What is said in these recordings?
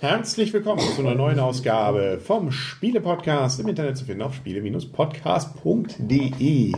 Herzlich willkommen zu einer neuen Ausgabe vom Spiele-Podcast im Internet zu finden auf spiele-podcast.de.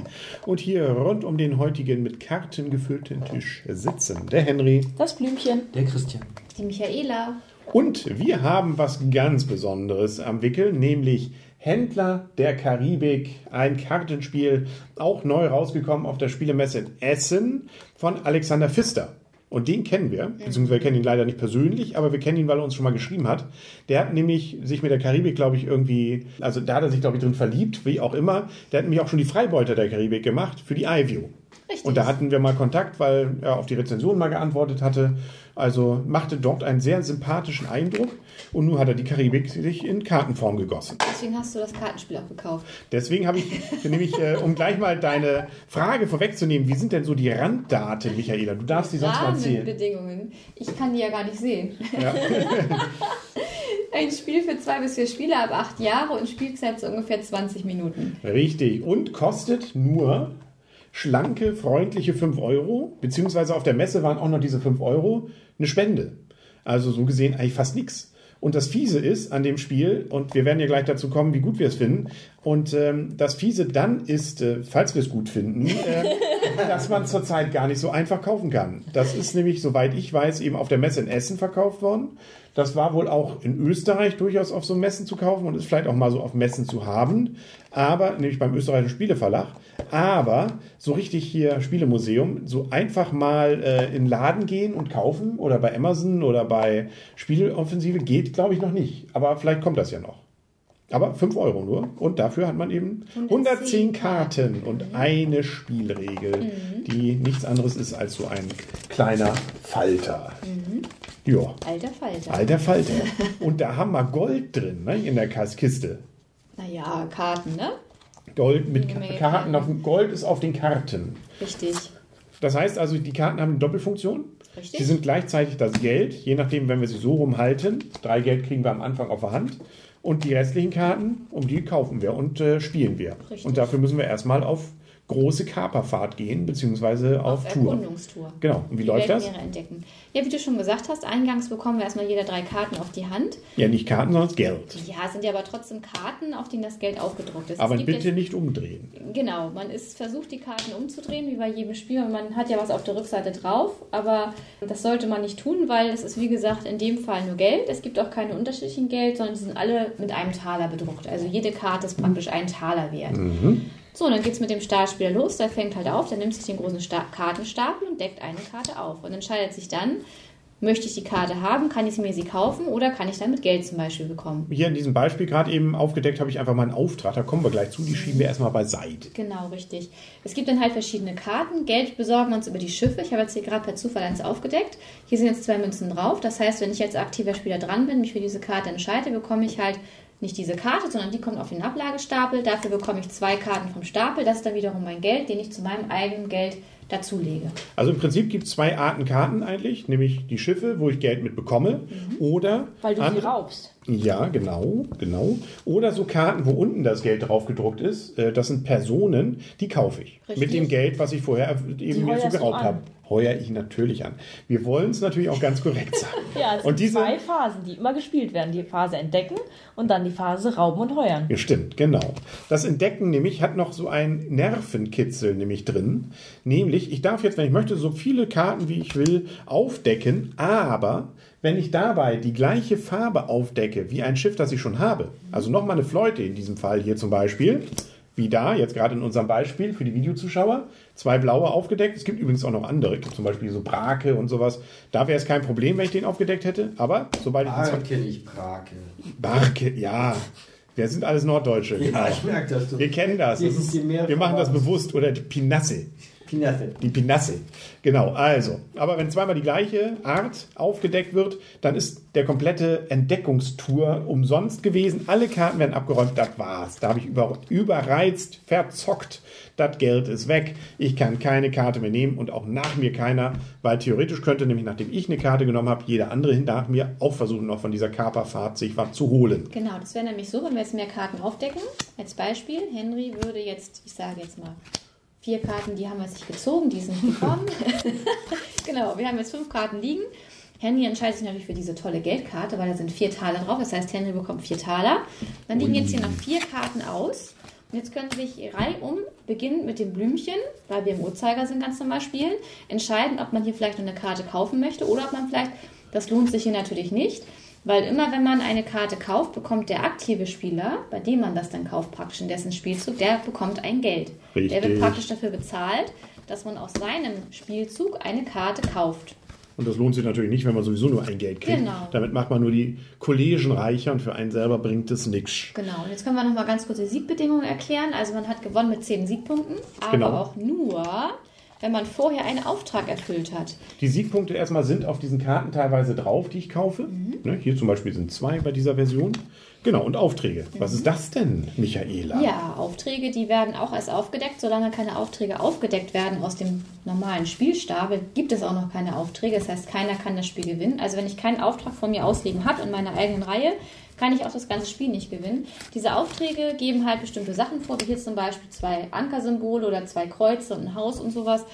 Und hier rund um den heutigen mit Karten gefüllten Tisch sitzen der Henry, Das Blümchen. Der Christian. Die Michaela. Und wir haben was ganz Besonderes am Wickel, nämlich Händler der Karibik, ein Kartenspiel, auch neu rausgekommen auf der Spielemesse in Essen von Alexander Pfister. Und den kennen wir, beziehungsweise wir kennen ihn leider nicht persönlich, aber wir kennen ihn, weil er uns schon mal geschrieben hat. Der hat nämlich sich mit der Karibik, glaube ich, irgendwie, also da hat er sich, glaube ich, drin verliebt, wie auch immer. Der hat nämlich auch schon die Freibeuter der Karibik gemacht für die iView. Richtig. Und da hatten wir mal Kontakt, weil er auf die Rezension mal geantwortet hatte. Also machte dort einen sehr sympathischen Eindruck. Und nun hat er die Karibik sich in Kartenform gegossen. Deswegen hast du das Kartenspiel auch gekauft. Deswegen habe ich nämlich, äh, um gleich mal deine Frage vorwegzunehmen, wie sind denn so die Randdaten, Michaela? Du darfst die sonst mal erzählen. Rahmenbedingungen. Ich kann die ja gar nicht sehen. Ja. Ein Spiel für zwei bis vier Spieler ab acht Jahre und Spielzeit so ungefähr 20 Minuten. Richtig. Und kostet nur schlanke, freundliche 5 Euro. Beziehungsweise auf der Messe waren auch noch diese 5 Euro eine Spende. Also so gesehen eigentlich fast nichts. Und das Fiese ist an dem Spiel, und wir werden ja gleich dazu kommen, wie gut wir es finden. Und ähm, das Fiese dann ist, äh, falls wir es gut finden, äh, dass man zurzeit gar nicht so einfach kaufen kann. Das ist nämlich, soweit ich weiß, eben auf der Messe in Essen verkauft worden. Das war wohl auch in Österreich durchaus auf so Messen zu kaufen und ist vielleicht auch mal so auf Messen zu haben. Aber, nämlich beim österreichischen Spieleverlag. Aber so richtig hier Spielemuseum, so einfach mal äh, in den Laden gehen und kaufen oder bei Amazon oder bei Spieleoffensive geht, glaube ich, noch nicht. Aber vielleicht kommt das ja noch. Aber 5 Euro nur. Und dafür hat man eben 110 Karten und eine Spielregel, die nichts anderes ist als so ein kleiner Falter. Ja, Alter Falter. alter Falter. Und da haben wir Gold drin, ne, in der Kiste. Naja, Karten, ne? Gold mit Menge Karten. Auf, Gold ist auf den Karten. Richtig. Das heißt also, die Karten haben eine Doppelfunktion. Richtig. Sie sind gleichzeitig das Geld, je nachdem, wenn wir sie so rumhalten. Drei Geld kriegen wir am Anfang auf der Hand. Und die restlichen Karten, um die kaufen wir und äh, spielen wir. Richtig. Und dafür müssen wir erstmal auf große Kaperfahrt gehen, beziehungsweise auf, Auf Tour. Erkundungstour. Genau. Und wie Die läuft das? Entdecken. Ja, wie du schon gesagt hast, eingangs bekommen wir erstmal jeder drei Karten auf die Hand. Ja, nicht Karten, sondern Geld. Ja, es sind ja aber trotzdem Karten, auf denen das Geld aufgedruckt ist. Aber bitte jetzt- nicht umdrehen. Genau, man ist versucht, die Karten umzudrehen, wie bei jedem Spiel. Und man hat ja was auf der Rückseite drauf, aber das sollte man nicht tun, weil es ist, wie gesagt, in dem Fall nur Geld. Es gibt auch keine unterschiedlichen Geld, sondern die sind alle mit einem Taler bedruckt. Also jede Karte ist praktisch ein Taler wert. So, dann geht es mit dem Startspieler los. Der fängt halt auf, der nimmt sich den großen Sta Kartenstapel und deckt eine Karte auf. Und entscheidet sich dann, möchte ich die Karte haben, kann ich mir sie kaufen oder kann ich damit Geld zum Beispiel bekommen. Hier in diesem Beispiel gerade eben aufgedeckt habe ich einfach mal einen Auftrag. Da kommen wir gleich zu. Die schieben wir erstmal beiseite. Genau, richtig. Es gibt dann halt verschiedene Karten. Geld besorgen wir uns über die Schiffe. Ich habe jetzt hier gerade per Zufall eins aufgedeckt. Hier sind jetzt zwei Münzen drauf. Das heißt, wenn ich jetzt aktiver Spieler dran bin, mich für diese Karte entscheide, bekomme ich halt nicht diese Karte, sondern die kommt auf den Ablagestapel. Dafür bekomme ich zwei Karten vom Stapel. Das ist dann wiederum mein Geld, den ich zu meinem eigenen Geld dazulege. Also im Prinzip gibt es zwei Arten Karten eigentlich, nämlich die Schiffe, wo ich Geld mit bekomme, oder Weil du sie raubst. Ja, genau, genau. Oder so Karten, wo unten das Geld drauf gedruckt ist. Äh, Das sind Personen, die kaufe ich. Richtig. Mit dem Geld, was ich vorher eben mir so geraubt habe. Heuer ich natürlich an. Wir wollen es natürlich auch ganz korrekt sagen. Ja, es und diese, zwei Phasen, die immer gespielt werden. Die Phase entdecken und dann die Phase rauben und heuern. Ja, stimmt, genau. Das Entdecken nämlich hat noch so ein Nervenkitzel nämlich drin. Nämlich, ich darf jetzt, wenn ich möchte, so viele Karten wie ich will aufdecken, aber wenn ich dabei die gleiche Farbe aufdecke wie ein Schiff, das ich schon habe, also nochmal eine Fleute in diesem Fall hier zum Beispiel, wie da, jetzt gerade in unserem Beispiel für die Videozuschauer, zwei blaue aufgedeckt. Es gibt übrigens auch noch andere, zum Beispiel so Brake und sowas. Da wäre es kein Problem, wenn ich den aufgedeckt hätte, aber sobald ich Barke, nicht Brake. Barke, ja. Wir sind alles Norddeutsche, genau. Ja, ich merke das. Du. Wir kennen das. das ist, wir machen das bewusst. Oder die Pinasse. Pinasse. Die Pinasse. Genau, also. Aber wenn zweimal die gleiche Art aufgedeckt wird, dann ist der komplette Entdeckungstour umsonst gewesen. Alle Karten werden abgeräumt, das war's. Da habe ich über, überreizt, verzockt. Das Geld ist weg. Ich kann keine Karte mehr nehmen und auch nach mir keiner, weil theoretisch könnte nämlich, nachdem ich eine Karte genommen habe, jeder andere nach mir auch versuchen, noch von dieser Kaperfahrt sich was zu holen. Genau, das wäre nämlich so, wenn wir jetzt mehr Karten aufdecken. Als Beispiel, Henry würde jetzt, ich sage jetzt mal, vier Karten, die haben wir sich gezogen, die sind gekommen. genau, wir haben jetzt fünf Karten liegen. Henry entscheidet sich natürlich für diese tolle Geldkarte, weil da sind vier Taler drauf. Das heißt, Henry bekommt vier Taler. Dann liegen jetzt hier noch vier Karten aus. Und jetzt können Sie sich reihum beginnen mit dem Blümchen, weil wir im Uhrzeigersinn ganz normal spielen, entscheiden, ob man hier vielleicht noch eine Karte kaufen möchte oder ob man vielleicht, das lohnt sich hier natürlich nicht, weil immer wenn man eine Karte kauft, bekommt der aktive Spieler, bei dem man das dann kauft, praktisch in dessen Spielzug, der bekommt ein Geld. Der wird Richtig. praktisch dafür bezahlt, dass man aus seinem Spielzug eine Karte kauft. Und das lohnt sich natürlich nicht, wenn man sowieso nur ein Geld kriegt. Genau. Damit macht man nur die Kollegen reicher und für einen selber bringt es nichts. Genau, und jetzt können wir nochmal ganz kurz die Siegbedingungen erklären. Also man hat gewonnen mit 10 Siegpunkten, aber Genau. auch nur, wenn man vorher einen Auftrag erfüllt hat. Die Siegpunkte erstmal sind auf diesen Karten teilweise drauf, die ich kaufe. Ne, hier zum Beispiel sind zwei bei dieser Version. Genau, und Aufträge. Was ist das denn, Michaela? Ja, Aufträge, die werden auch erst aufgedeckt. Solange keine Aufträge aufgedeckt werden aus dem normalen Spielstapel, gibt es auch noch keine Aufträge. Das heißt, keiner kann das Spiel gewinnen. Also wenn ich keinen Auftrag von mir ausliegen habe in meiner eigenen Reihe, kann ich auch das ganze Spiel nicht gewinnen. Diese Aufträge geben halt bestimmte Sachen vor, wie hier zum Beispiel zwei Ankersymbole oder zwei Kreuze und ein Haus und sowas.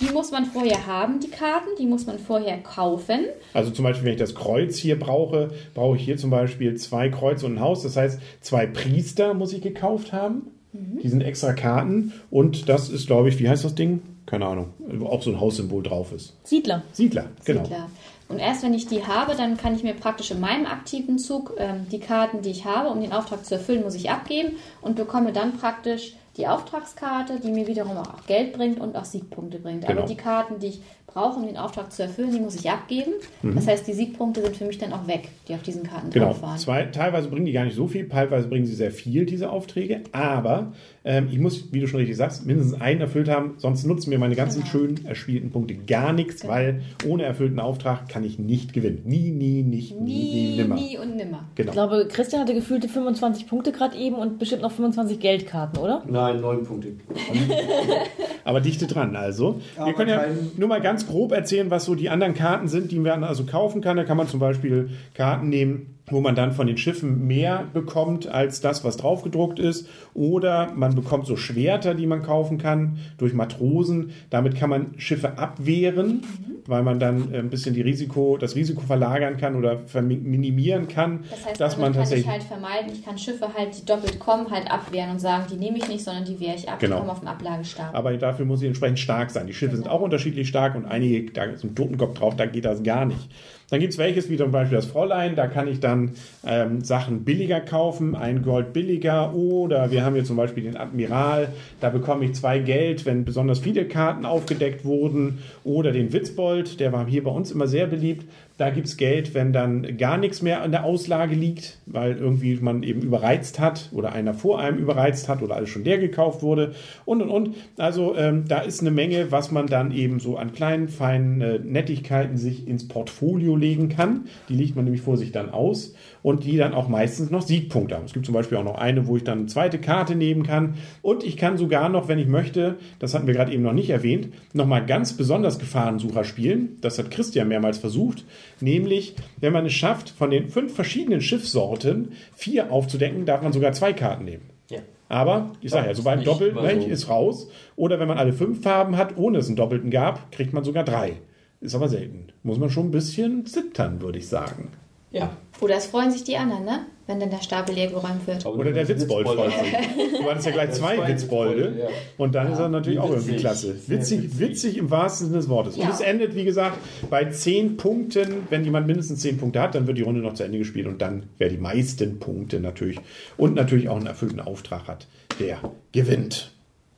Die muss man vorher haben, die Karten, die muss man vorher kaufen. Also zum Beispiel, wenn ich das Kreuz hier brauche, brauche ich hier zum Beispiel zwei Kreuze und ein Haus. Das heißt, zwei Priester muss ich gekauft haben. Mhm. Die sind extra Karten. Und das ist, glaube ich, wie heißt das Ding? Keine Ahnung. Auch so ein Haussymbol drauf ist. Siedler. Siedler, genau. Siedler. Und erst wenn ich die habe, dann kann ich mir praktisch in meinem aktiven Zug ähm, die Karten, die ich habe, um den Auftrag zu erfüllen, muss ich abgeben und bekomme dann praktisch die Auftragskarte, die mir wiederum auch Geld bringt und auch Siegpunkte bringt. Genau. Aber die Karten, die ich brauche, um den Auftrag zu erfüllen, die muss ich abgeben. Mhm. Das heißt, die Siegpunkte sind für mich dann auch weg, die auf diesen Karten Genau. drauf waren. Zwei, teilweise bringen die gar nicht so viel, teilweise bringen sie sehr viel, diese Aufträge. Aber ähm, ich muss, wie du schon richtig sagst, mindestens einen erfüllt haben, sonst nutzen mir meine ganzen Genau. schön erspielten Punkte gar nichts, Genau. weil ohne erfüllten Auftrag kann ich nicht gewinnen. Nie, nie, nicht, nie, nie, Nie, nimmer. nie und nimmer. Genau. Ich glaube, Christian hatte gefühlte 25 Punkte gerade eben und bestimmt noch 25 Geldkarten, oder? Nein, neun Punkte. Aber dichte dran, also. Wir Aber können ja nur mal ganz grob erzählen, was so die anderen Karten sind, die man also kaufen kann. Da kann man zum Beispiel Karten nehmen, wo man dann von den Schiffen mehr bekommt als das, was draufgedruckt ist. Oder man bekommt so Schwerter, die man kaufen kann durch Matrosen. Damit kann man Schiffe abwehren, weil man dann äh, ein bisschen die Risiko, das Risiko verlagern kann oder minimieren kann, Das heißt, dass man kann ich halt vermeiden, ich kann Schiffe halt, die doppelt kommen, halt abwehren und sagen, die nehme ich nicht, sondern die wehre ich ab, Genau. die kommen auf den Ablagestab. Aber dafür muss sie entsprechend stark sein. Die Schiffe sind auch unterschiedlich stark und einige, da ist ein Totenkopf drauf, da geht das gar nicht. Dann gibt es welches, wie zum Beispiel das Fräulein, da kann ich dann ähm, Sachen billiger kaufen, ein Gold billiger. Oder wir haben hier zum Beispiel den Admiral, da bekomme ich zwei Geld, wenn besonders viele Karten aufgedeckt wurden. Oder den Witzbold, der war hier bei uns immer sehr beliebt. Da gibt es Geld, wenn dann gar nichts mehr an der Auslage liegt, weil irgendwie man eben überreizt hat oder einer vor einem überreizt hat oder alles schon leer gekauft wurde und und und. Also ähm, da ist eine Menge, was man dann eben so an kleinen, feinen äh, Nettigkeiten sich ins Portfolio legen kann. Die legt man nämlich vor sich dann aus und die dann auch meistens noch Siegpunkte haben. Es gibt zum Beispiel auch noch eine, wo ich dann eine zweite Karte nehmen kann. Und ich kann sogar noch, wenn ich möchte, das hatten wir gerade eben noch nicht erwähnt, nochmal ganz besonders Gefahrensucher spielen. Das hat Christian mehrmals versucht. Nämlich, wenn man es schafft, von den fünf verschiedenen Schiffssorten vier aufzudecken, darf man sogar zwei Karten nehmen. Ja. Aber, ich sage ja, so beim Doppelten so. ist raus. Oder wenn man alle fünf Farben hat, ohne es einen Doppelten gab, kriegt man sogar drei. Ist aber selten. Muss man schon ein bisschen zittern, würde ich sagen. Ja. Oder es freuen sich die anderen, ne? Wenn dann der Stapel leer geräumt wird. Oder der Witzbold freut sich. Du hattest ja gleich zwei Witzbolde. Ja. Und dann ist er natürlich wie auch irgendwie witzig. klasse. Witzig, witzig. witzig im wahrsten Sinne des Wortes. Und Ja. es endet, wie gesagt, bei zehn Punkten. Wenn jemand mindestens zehn Punkte hat, dann wird die Runde noch zu Ende gespielt. Und dann, wer die meisten Punkte natürlich und natürlich auch einen erfüllten Auftrag hat, der gewinnt.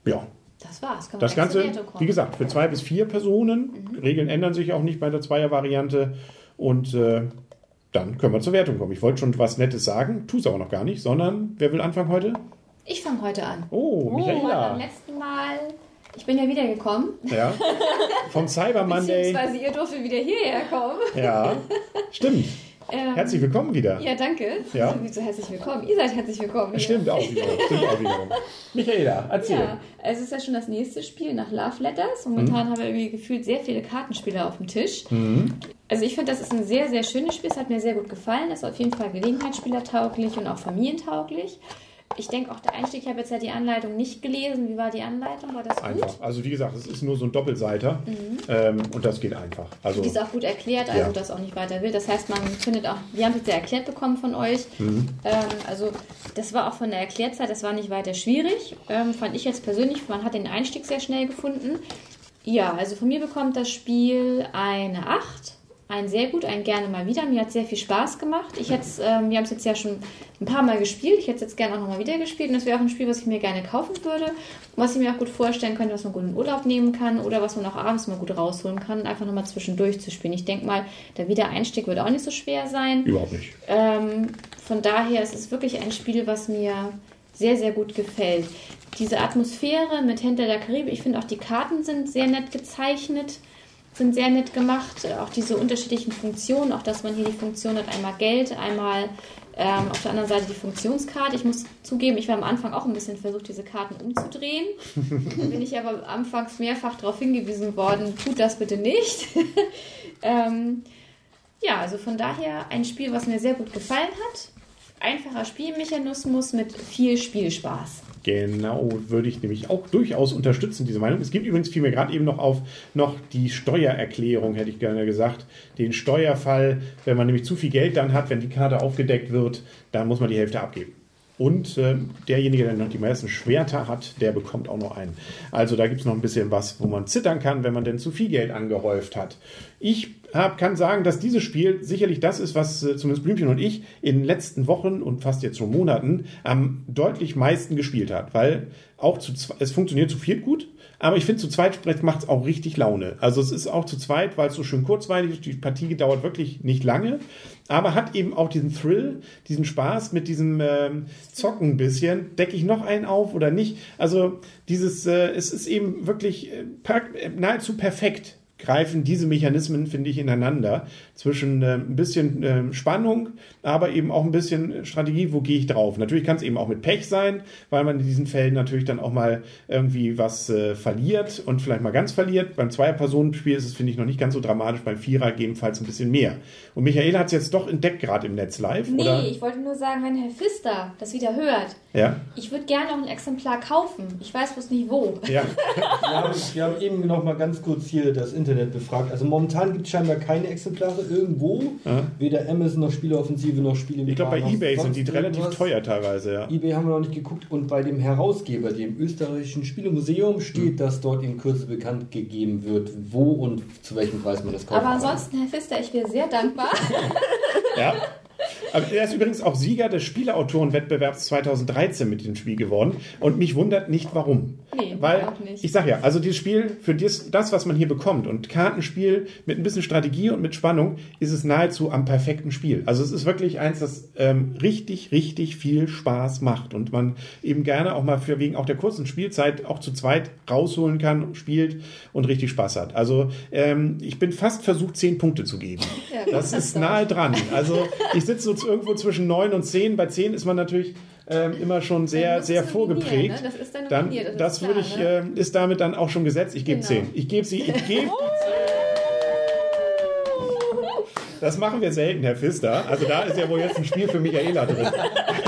Ja. Das war's. Wir Das Ganze, wie gesagt, für zwei bis vier Personen. Regeln ändern sich auch nicht bei der Zweier-Variante. Und äh, dann können wir zur Wertung kommen. Ich wollte schon was Nettes sagen, tue es aber noch gar nicht, sondern wer will anfangen heute? Ich fange heute an. Oh, Und beim Michaela. letzten Mal Ich bin ja wiedergekommen. Ja. Vom Cyber Monday. Beziehungsweise ihr durftet wieder hierher kommen. Ja. Stimmt. Ähm, Herzlich willkommen wieder. Ja, danke. Ja. Wieso herzlich willkommen? Ihr seid herzlich willkommen. hier. Stimmt auch wiederum. Stimmt auch wiederum. Michaela, erzähl. Ja, es ist ja schon das nächste Spiel nach Love Letters. Momentan haben wir irgendwie gefühlt sehr viele Kartenspiele auf dem Tisch. Also ich finde, das ist ein sehr, sehr schönes Spiel. Es hat mir sehr gut gefallen. Das ist auf jeden Fall gelegenheitsspielertauglich und auch familientauglich. Ich denke auch der Einstieg, ich habe jetzt ja die Anleitung nicht gelesen. Wie war die Anleitung? War das gut? Einfach. Also wie gesagt, es ist nur so ein Doppelseiter ähm, und das geht einfach. Also Die ist auch gut erklärt, also Ja. das auch nicht weiter will. Das heißt, man findet auch, wir haben es jetzt ja erklärt bekommen von euch. Mhm. Ähm, also das war auch von der Erklärzeit, das war nicht weiter schwierig. Ähm, fand ich jetzt persönlich, man hat den Einstieg sehr schnell gefunden. Ja, also von mir bekommt das Spiel eine 8. Ein sehr gut, ein gerne mal wieder. Mir hat sehr viel Spaß gemacht. Ich hätt's, ähm, wir haben es jetzt ja schon ein paar Mal gespielt. Ich hätte es jetzt gerne auch nochmal wieder gespielt. Und das wäre auch ein Spiel, was ich mir gerne kaufen würde. Was ich mir auch gut vorstellen könnte, was man gut in Urlaub nehmen kann oder was man auch abends mal gut rausholen kann, einfach nochmal zwischendurch zu spielen. Ich denke mal, der Wiedereinstieg wird auch nicht so schwer sein. überhaupt nicht. Ähm, von daher ist es wirklich ein Spiel, was mir sehr, sehr gut gefällt. Diese Atmosphäre mit Händler der Karibik, ich finde auch die Karten sind sehr nett gezeichnet, sind sehr nett gemacht. Auch diese unterschiedlichen Funktionen, auch dass man hier die Funktion hat, einmal Geld, einmal ähm, auf der anderen Seite die Funktionskarte. Ich muss zugeben, ich war am Anfang auch ein bisschen versucht, diese Karten umzudrehen. Da bin ich aber anfangs mehrfach darauf hingewiesen worden, tut das bitte nicht. ähm, ja, also von daher ein Spiel, was mir sehr gut gefallen hat. Einfacher Spielmechanismus mit viel Spielspaß. Genau, würde ich nämlich auch durchaus unterstützen, diese Meinung. Es gibt übrigens, fiel mir gerade eben noch auf, noch die Steuererklärung, hätte ich gerne gesagt. Den Steuerfall, wenn man nämlich zu viel Geld dann hat, wenn die Karte aufgedeckt wird, dann muss man die Hälfte abgeben. Und äh, derjenige, der noch die meisten Schwerter hat, der bekommt auch noch einen. Also da gibt es noch ein bisschen was, wo man zittern kann, wenn man denn zu viel Geld angehäuft hat. Ich hab, kann sagen, dass dieses Spiel sicherlich das ist, was äh, zumindest Blümchen und ich in den letzten Wochen und fast jetzt schon Monaten am deutlich meisten gespielt hat. Weil auch zu es funktioniert zu viert gut, aber ich finde zu zweit macht es auch richtig Laune. Also es ist auch zu zweit, weil es so schön kurzweilig ist. Die Partie dauert wirklich nicht lange, aber hat eben auch diesen Thrill, diesen Spaß mit diesem ähm, Zocken bisschen. Decke ich noch einen auf oder nicht? Also dieses, äh, es ist eben wirklich äh, äh, nahezu perfekt greifen diese Mechanismen, finde ich, ineinander. Zwischen äh, ein bisschen äh, Spannung, aber eben auch ein bisschen Strategie, wo gehe ich drauf. Natürlich kann es eben auch mit Pech sein, weil man in diesen Fällen natürlich dann auch mal irgendwie was äh, verliert und vielleicht mal ganz verliert. Beim Zwei-Personen-Spiel ist es, finde ich, noch nicht ganz so dramatisch. Beim Vierer gegebenenfalls ein bisschen mehr. Und Michael hat es jetzt doch entdeckt, gerade im Netz live, Nee, oder? ich wollte nur sagen, wenn Herr Pfister das wieder hört, Ja, ich würde gerne noch ein Exemplar kaufen. Ich weiß bloß nicht wo. ja. Wir haben, wir haben eben noch mal ganz kurz hier das Internet befragt. Also momentan gibt es scheinbar keine Exemplare irgendwo. Weder Amazon noch Spieleoffensive noch Spiele Ich glaube, bei Ebay sind die relativ teuer teilweise, ja. Ebay haben wir noch nicht geguckt und bei dem Herausgeber, dem österreichischen Spielemuseum, steht, dass dort in Kürze bekannt gegeben wird, wo und zu welchem Preis man das kaufen Aber ansonsten, Herr Pfister, ich wäre sehr dankbar. Ja. Aber er ist übrigens auch Sieger des Spieleautorenwettbewerbs 2013 mit dem Spiel geworden. Und mich wundert nicht, warum. Nee, Weil, auch nicht. ich sag ja, also dieses Spiel, für das, das, was man hier bekommt und Kartenspiel mit ein bisschen Strategie und mit Spannung, ist es nahezu am perfekten Spiel. Also es ist wirklich eins, das ähm, richtig, richtig viel Spaß macht und man eben gerne auch mal für wegen auch der kurzen Spielzeit auch zu zweit rausholen kann, spielt und richtig Spaß hat. Also ähm, ich bin fast versucht, zehn Punkte zu geben. Ja, das ist nahe dran. Also ich sitze so irgendwo zwischen neun und zehn. Bei zehn ist man natürlich ähm, immer schon sehr, sehr nominieren, vorgeprägt. ne? Das ist dann dann, nominiert, das das ist würde klar, ich, ne? äh, ist damit dann auch schon gesetzt. Ich gebe Genau. zehn. Ich gebe sie, ich gebe. Das machen wir selten, Herr Pfister. Also da ist ja wohl jetzt ein Spiel für Michaela drin.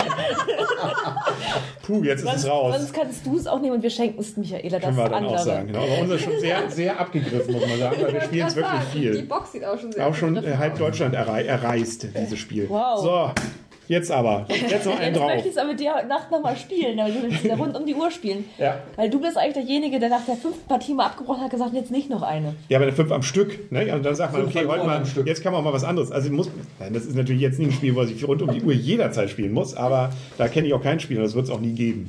Puh, jetzt ist es Sonst, raus. sonst kannst du es auch nehmen und wir schenken es Michaela, das Können wir dann andere. auch sagen. Genau. Aber unser ist schon sehr, sehr abgegriffen, muss man sagen, weil wir spielen es wirklich Die viel. Box sieht auch schon sehr Auch schon äh, halb. Deutschland errei erreist, dieses Spiel. Wow. So, jetzt aber. Jetzt noch einen Jetzt drauf. möchte ich es aber mit dir heute Nacht nochmal spielen, weil du willst ja rund um die Uhr spielen. Ja. Weil du bist eigentlich derjenige, der nach der fünften Partie mal abgebrochen hat, gesagt, jetzt nicht noch eine. Ja, aber fünf am Stück. Ne? Und dann sagt man, Fünf okay, heute am mal, Stück. jetzt kann man mal was anderes. Also muss, nein, das ist natürlich jetzt nicht ein Spiel, was ich rund um die Uhr jederzeit spielen muss, aber da kenne ich auch kein Spiel und das wird es auch nie geben.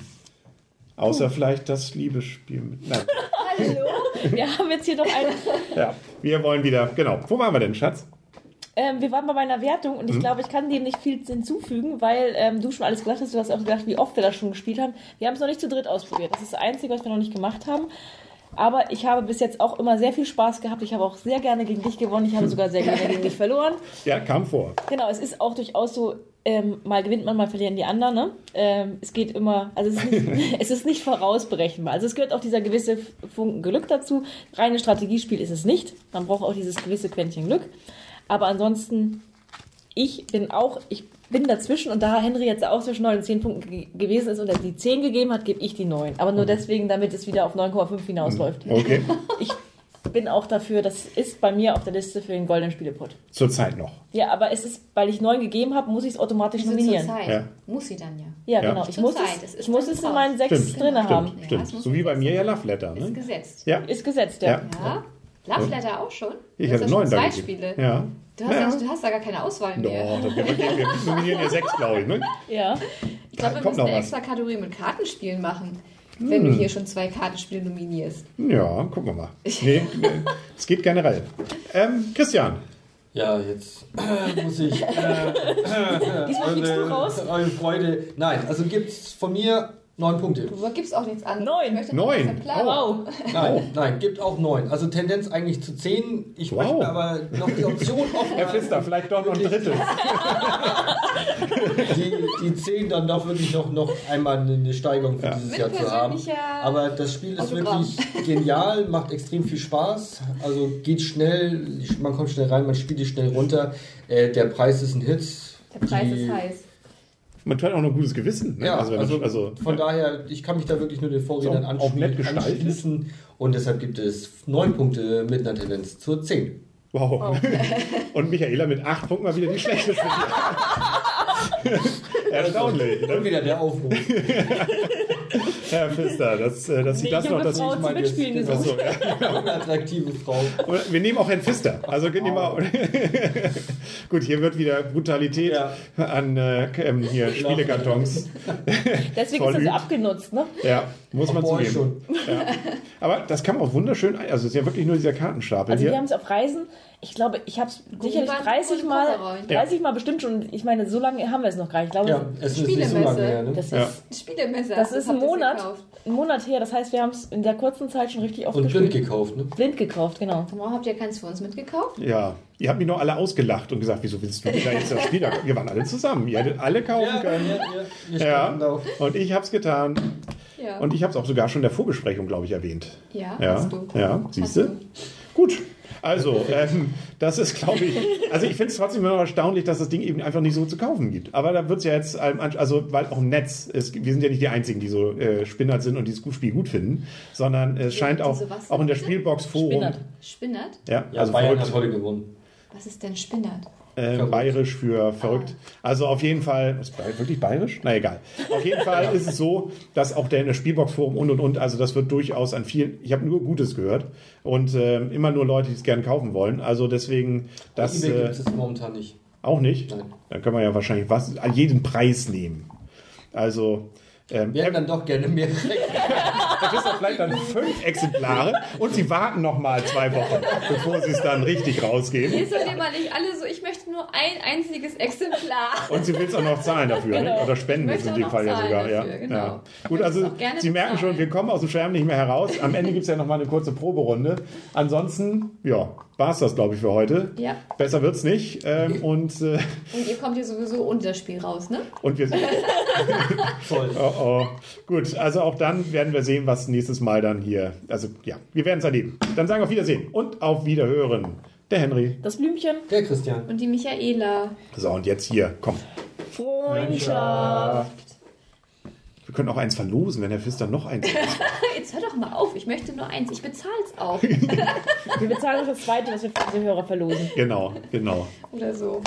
Außer vielleicht das Liebesspiel mit. Nein. Hallo? Wir haben jetzt hier noch eine. Ja, wir wollen wieder. Genau. Wo waren wir denn, Schatz? Ähm, wir waren bei meiner Wertung und ich glaube, ich kann dem nicht viel hinzufügen, weil ähm, du schon alles gesagt hast. Du hast auch gesagt, wie oft wir das schon gespielt haben. Wir haben es noch nicht zu dritt ausprobiert. Das ist das Einzige, was wir noch nicht gemacht haben. Aber ich habe bis jetzt auch immer sehr viel Spaß gehabt. Ich habe auch sehr gerne gegen dich gewonnen. Ich habe sogar sehr gerne gegen dich verloren. Ja, kam vor. Genau, es ist auch durchaus so, ähm, mal gewinnt man, mal verlieren die anderen. Ne? Ähm, es geht immer, also es ist, nicht, es ist nicht vorausberechenbar. Also es gehört auch dieser gewisse Funken Glück dazu. Reine Strategiespiel ist es nicht. Man braucht auch dieses gewisse Quäntchen Glück. Aber ansonsten, ich bin auch, ich bin dazwischen und da Henry jetzt auch zwischen 9 und 10 Punkten ge gewesen ist und er die 10 gegeben hat, gebe ich die 9. Aber nur deswegen, damit es wieder auf 9,5 hinausläuft. Okay. Ich bin auch dafür, das ist bei mir auf der Liste für den goldenen Spieleput. Zurzeit noch. Ja, aber es ist, weil ich 9 gegeben habe, muss ich es automatisch Wieso nominieren. Zeit? Ja. Muss sie dann ja. Ja, Ja. genau. Ich Zur muss, Zeit, es, ist ich muss es in meinen 6 Stimmt, drinne stimmt. haben. Ja, Stimmt. So wie bei mir ja. Love Letter. Ist Ne? gesetzt. Ja. Ist gesetzt, ja. Ja. Love Letter auch schon? Ich hatte neun da zwei. Spiele. Ja. Du, hast Ja. ja, du hast da gar keine Auswahl mehr. Doch, wir, nominieren ja sechs, glaube ich. Ne? Ja. Ich glaube, wir kommt müssen eine extra Kategorie mit Kartenspielen machen, wenn du hier schon zwei Kartenspiele nominierst. Ja, gucken wir mal. Nee, es geht generell. Ähm, Christian, Ja, jetzt äh, muss ich. Äh, äh, Diesmal fliegst du raus. Eure Freude. Nein, also gibt's von mir neun Punkte. Du gibst auch nichts an. Neun. Neun. Wow. Nein, nein, gibt auch neun. Also Tendenz eigentlich zu zehn. Ich Wow. möchte aber noch die Option offen Herr Pfister, vielleicht doch noch ein drittes. die, die 10 dann doch wirklich noch, noch einmal eine Steigerung für dieses Mit Jahr zu haben. Aber das Spiel ist Autogramm. wirklich genial, macht extrem viel Spaß. Also geht schnell, man kommt schnell rein, man spielt es schnell runter. Äh, der Preis ist ein Hit. Der Preis Die- ist heiß. Man hat auch noch gutes Gewissen. Ne? Ja, also, wenn also, das- also, von daher, ich kann mich da wirklich nur den Vorrednern auch- nett anschließen. Und deshalb gibt es neun Punkte mit einer Tendenz zur 10. wow. Und Michaela mit acht Punkten mal wieder die schlechteste. Erstaunlich. Und Ne? wieder der Aufruf. Herr Pfister, das, äh, das Nee, sieht das ich noch habe eine dazu. Frau ich zum meine, Mitspielen das- gesucht. Achso, ja. Eine attraktive Frau. Oder Wir nehmen auch Herrn Pfister. Also nehmen wir Gut, hier wird wieder Brutalität Ja. an äh, ähm, hier Spielekartons. Deswegen ist das so abgenutzt, ne? Ja, muss man Boah, zugeben. schon. Ja. Aber das kann man auch wunderschön. Also es ist ja wirklich nur dieser Kartenstapel Also wir hier. haben es auf Reisen, ich glaube, ich habe es sicherlich Gummiband 30 und Mal, Kofferraum. 30 Mal bestimmt schon. Ich meine, so lange haben wir es noch gar nicht. Ich glaube, Ja, es ist nicht so lange Spielemesse. her. Ne? das ist, Ja. Spielemesser. das ist ein Monat, ein Monat her. Das heißt, wir haben es in der kurzen Zeit schon richtig oft Und blind gespielt. gekauft, ne? Blind gekauft, genau. Warum habt ihr keins für uns mitgekauft? Ja, ihr habt mich noch alle ausgelacht und gesagt, wieso willst du da jetzt das Spiel? Wir waren alle zusammen. Ihr hättet alle kaufen können. Ja, standen da auch. und ich habe es getan. Ja. Und ich habe es auch sogar schon in der Vorbesprechung, glaube ich, erwähnt. ja, Ja, hast du. ja siehst du? Gut. Also, ähm, das ist, glaube ich, also ich finde es trotzdem immer noch erstaunlich, dass das Ding eben einfach nicht so zu kaufen gibt. Aber da wird es ja jetzt, also weil auch im Netz, es, wir sind ja nicht die Einzigen, die so äh, Spinnert sind und dieses Spiel gut finden, sondern es scheint auch, auch in der bitte? Spielbox Forum. Spinnert. Spinnert? Ja, Ja, also Bayern verrückt. hat heute gewonnen. Was ist denn Spinnert? Äh, Verrückt. bayerisch für verrückt. Also auf jeden Fall, ist wirklich bayerisch? Na egal. Auf jeden Fall ist es so, dass auch der in der Spielbox-Forum und und und, also das wird durchaus an vielen, ich habe nur Gutes gehört und ähm, immer nur Leute, die es gerne kaufen wollen. Also deswegen, das eBay äh, gibt es momentan nicht. auch nicht. Nein. Dann können wir ja wahrscheinlich was, an jeden Preis nehmen. Also, ähm, Wir hätten dann doch gerne mehr. das ist doch vielleicht dann fünf Exemplare und sie warten noch mal zwei Wochen, bevor sie es dann richtig rausgeben. Ihr seid immer nicht alle so, ich möchte nur ein einziges Exemplar. Und sie will es auch noch zahlen dafür, Genau. ne? oder spenden ist in dem Fall ja sogar. zahlen Ja. dafür, genau. Ja. Gut, also es Sie merken bezahlen. schon, wir kommen aus dem Schwärmen nicht mehr heraus. Am Ende gibt es ja noch mal eine kurze Proberunde. Ansonsten, ja, war es das, glaube ich, für heute. Ja. Besser wird's nicht. Ähm, und, äh, Und ihr kommt hier sowieso das Spiel raus, ne? und wir Toll. Oh, oh. Gut, also auch dann werden wir sehen, was nächstes Mal dann hier. Also ja, wir werden es erleben. Dann sagen wir auf Wiedersehen und auf Wiederhören. Der Henry. Das Blümchen. Der Christian. Und die Michaela. So, und jetzt hier, komm. Freundschaft. Wir können auch eins verlosen, wenn Herr Pfister noch eins hat. Jetzt hör doch mal auf, ich möchte nur eins, ich bezahl's auch. Wir bezahlen das zweite, was wir für unsere Hörer verlosen. Genau, genau. Oder so.